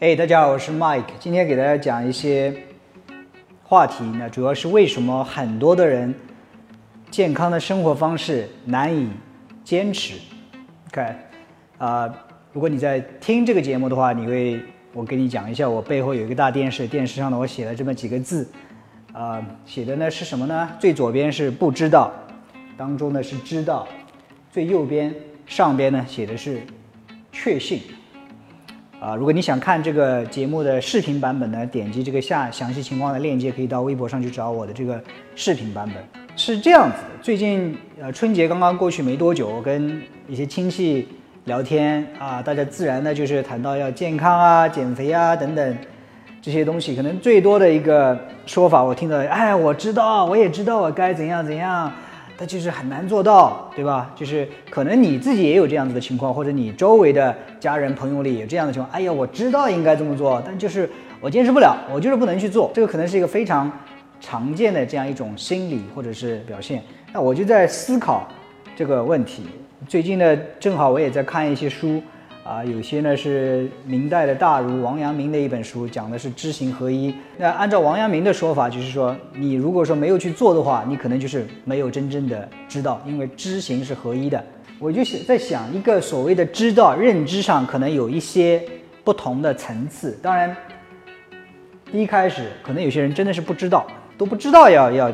哎，大家好，我是 Mike，今天给大家讲一些话题。那主要是为什么很多的人健康的生活方式难以坚持？OK，啊，如果你在听这个节目的话，你会我给你讲一下，我背后有一个大电视，电视上呢我写了这么几个字，啊，写的呢是什么呢？最左边是不知道，当中呢是知道，最右边上边呢写的是确信。啊，如果你想看这个节目的视频版本呢，点击这个下详细情况的链接，可以到微博上去找我的这个视频版本。是这样子，最近呃春节刚刚过去没多久，我跟一些亲戚聊天啊，大家自然呢就是谈到要健康啊、减肥啊等等这些东西，可能最多的一个说法我听到，哎，我知道，我也知道我该怎样怎样。那就是很难做到，对吧？就是可能你自己也有这样子的情况，或者你周围的家人朋友里有这样的情况。哎呀，我知道应该这么做，但就是我坚持不了，我就是不能去做。这个可能是一个非常常见的这样一种心理或者是表现。那我就在思考这个问题。最近呢，正好我也在看一些书。啊，有些呢是明代的大儒王阳明的一本书，讲的是知行合一。那按照王阳明的说法，就是说你如果说没有去做的话，你可能就是没有真正的知道，因为知行是合一的。我就想在想一个所谓的知道，认知上可能有一些不同的层次。当然，一开始可能有些人真的是不知道，都不知道要要，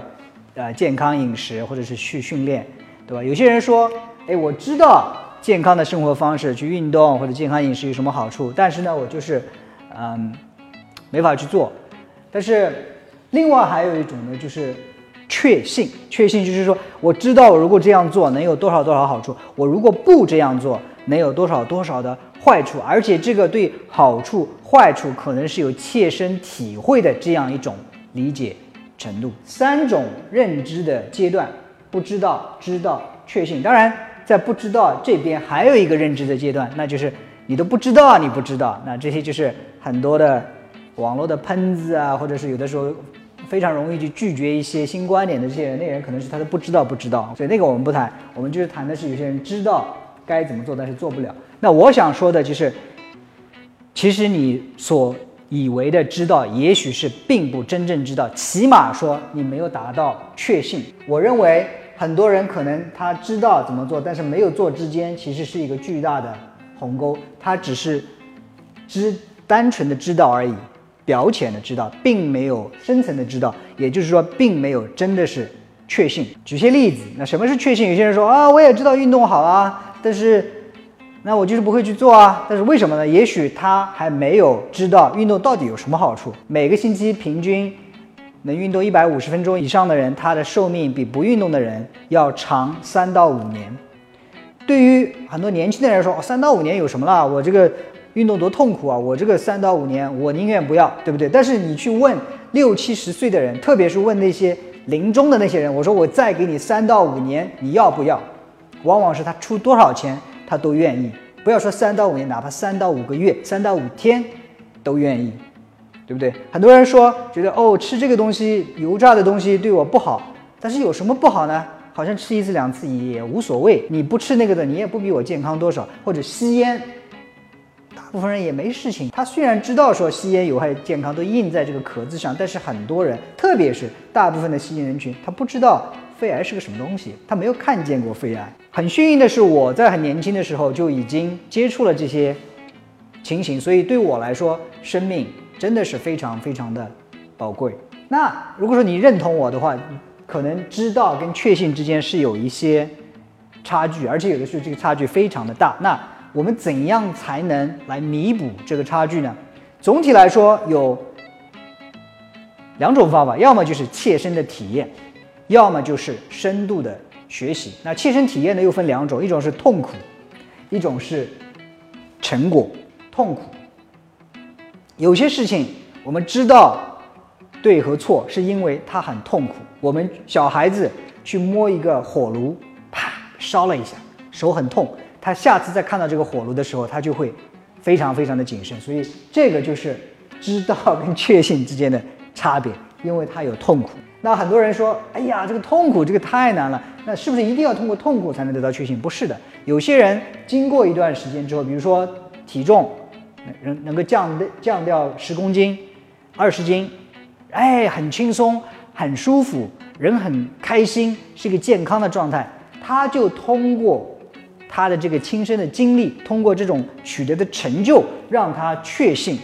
呃，健康饮食或者是去训练，对吧？有些人说，哎，我知道。健康的生活方式去运动或者健康饮食有什么好处？但是呢，我就是，嗯，没法去做。但是另外还有一种呢，就是确信。确信就是说，我知道我如果这样做能有多少多少好处，我如果不这样做能有多少多少的坏处，而且这个对好处坏处可能是有切身体会的这样一种理解程度。三种认知的阶段：不知道、知道、确信。当然。在不知道这边还有一个认知的阶段，那就是你都不知道，你不知道，那这些就是很多的网络的喷子啊，或者是有的时候非常容易去拒绝一些新观点的这些人，那人可能是他都不知道不知道，所以那个我们不谈，我们就是谈的是有些人知道该怎么做，但是做不了。那我想说的就是，其实你所以为的知道，也许是并不真正知道，起码说你没有达到确信。我认为。很多人可能他知道怎么做，但是没有做之间，其实是一个巨大的鸿沟。他只是知单纯的知道而已，表浅的知道，并没有深层的知道。也就是说，并没有真的是确信。举些例子，那什么是确信？有些人说啊，我也知道运动好啊，但是那我就是不会去做啊。但是为什么呢？也许他还没有知道运动到底有什么好处。每个星期平均。能运动一百五十分钟以上的人，他的寿命比不运动的人要长三到五年。对于很多年轻的人来说，三到五年有什么了？我这个运动多痛苦啊！我这个三到五年，我宁愿不要，对不对？但是你去问六七十岁的人，特别是问那些临终的那些人，我说我再给你三到五年，你要不要？往往是他出多少钱，他都愿意。不要说三到五年，哪怕三到五个月、三到五天，都愿意。对不对？很多人说觉得哦，吃这个东西油炸的东西对我不好，但是有什么不好呢？好像吃一次两次也无所谓。你不吃那个的，你也不比我健康多少。或者吸烟，大部分人也没事情。他虽然知道说吸烟有害健康，都印在这个壳子上，但是很多人，特别是大部分的吸烟人群，他不知道肺癌是个什么东西，他没有看见过肺癌。很幸运的是，我在很年轻的时候就已经接触了这些情形，所以对我来说，生命。真的是非常非常的宝贵。那如果说你认同我的话，可能知道跟确信之间是有一些差距，而且有的时候这个差距非常的大。那我们怎样才能来弥补这个差距呢？总体来说有两种方法，要么就是切身的体验，要么就是深度的学习。那切身体验呢又分两种，一种是痛苦，一种是成果。痛苦。有些事情我们知道对和错，是因为它很痛苦。我们小孩子去摸一个火炉，啪烧了一下，手很痛。他下次再看到这个火炉的时候，他就会非常非常的谨慎。所以这个就是知道跟确信之间的差别，因为它有痛苦。那很多人说：“哎呀，这个痛苦这个太难了。”那是不是一定要通过痛苦才能得到确信？不是的。有些人经过一段时间之后，比如说体重。能能够降降掉十公斤、二十斤，哎，很轻松，很舒服，人很开心，是一个健康的状态。他就通过他的这个亲身的经历，通过这种取得的成就，让他确信，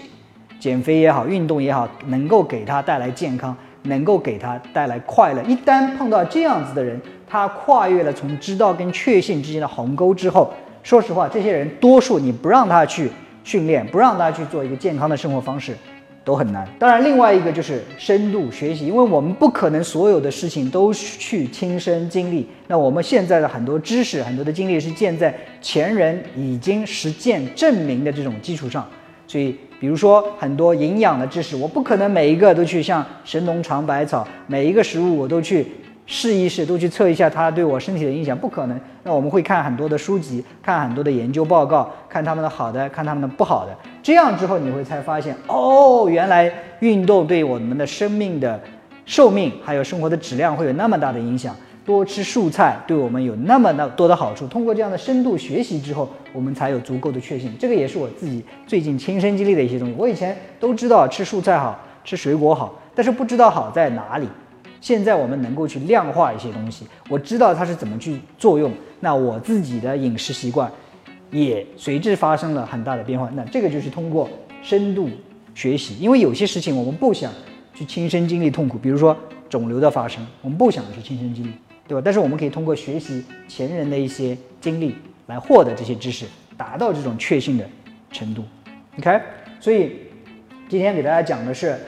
减肥也好，运动也好，能够给他带来健康，能够给他带来快乐。一旦碰到这样子的人，他跨越了从知道跟确信之间的鸿沟之后，说实话，这些人多数你不让他去训练，不让大家去做一个健康的生活方式。都很难。当然，另外一个就是深度学习，因为我们不可能所有的事情都去亲身经历。那我们现在的很多知识、很多的经历是建在前人已经实践证明的这种基础上。所以，比如说很多营养的知识，我不可能每一个都去像神农尝百草，每一个食物我都去。试一试，都去测一下它对我身体的影响，不可能。那我们会看很多的书籍，看很多的研究报告，看他们的好的，看他们的不好的。这样之后，你会才发现，哦，原来运动对我们的生命的寿命还有生活的质量会有那么大的影响。多吃蔬菜对我们有那么的多的好处。通过这样的深度学习之后，我们才有足够的确信。这个也是我自己最近亲身经历的一些东西。我以前都知道吃蔬菜好吃水果好，但是不知道好在哪里。现在我们能够去量化一些东西，我知道它是怎么去作用，那我自己的饮食习惯也随之发生了很大的变化。那这个就是通过深度学习，因为有些事情我们不想去亲身经历痛苦，比如说肿瘤的发生，我们不想去亲身经历，对吧？但是我们可以通过学习前人的一些经历来获得这些知识，达到这种确信的程度。OK，所以今天给大家讲的是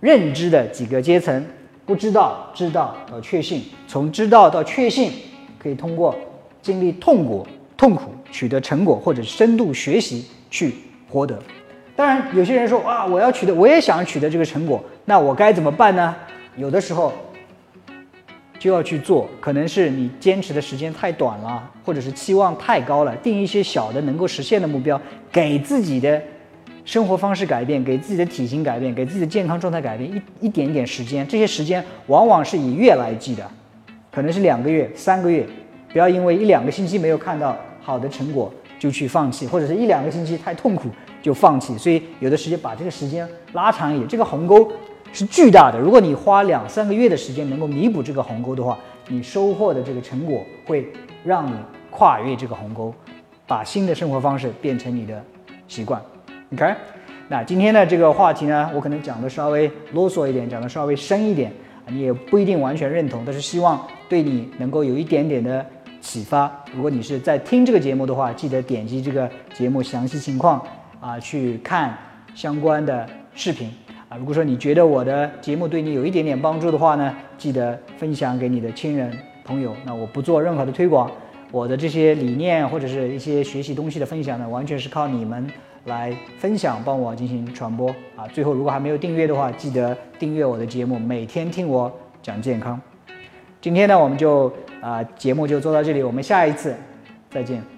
认知的几个阶层。不知道，知道到确信，从知道到确信，可以通过经历痛苦、痛苦取得成果，或者深度学习去获得。当然，有些人说啊，我要取得，我也想取得这个成果，那我该怎么办呢？有的时候就要去做，可能是你坚持的时间太短了，或者是期望太高了，定一些小的能够实现的目标，给自己的。生活方式改变，给自己的体型改变，给自己的健康状态改变，一一点点时间，这些时间往往是以月来计的，可能是两个月、三个月，不要因为一两个星期没有看到好的成果就去放弃，或者是一两个星期太痛苦就放弃。所以有的时间把这个时间拉长一点，这个鸿沟是巨大的。如果你花两三个月的时间能够弥补这个鸿沟的话，你收获的这个成果会让你跨越这个鸿沟，把新的生活方式变成你的习惯。OK，那今天的这个话题呢，我可能讲的稍微啰嗦一点，讲的稍微深一点，你也不一定完全认同，但是希望对你能够有一点点的启发。如果你是在听这个节目的话，记得点击这个节目详细情况啊去看相关的视频啊。如果说你觉得我的节目对你有一点点帮助的话呢，记得分享给你的亲人朋友。那我不做任何的推广，我的这些理念或者是一些学习东西的分享呢，完全是靠你们。来分享，帮我进行传播啊！最后，如果还没有订阅的话，记得订阅我的节目，每天听我讲健康。今天呢，我们就啊节目就做到这里，我们下一次再见。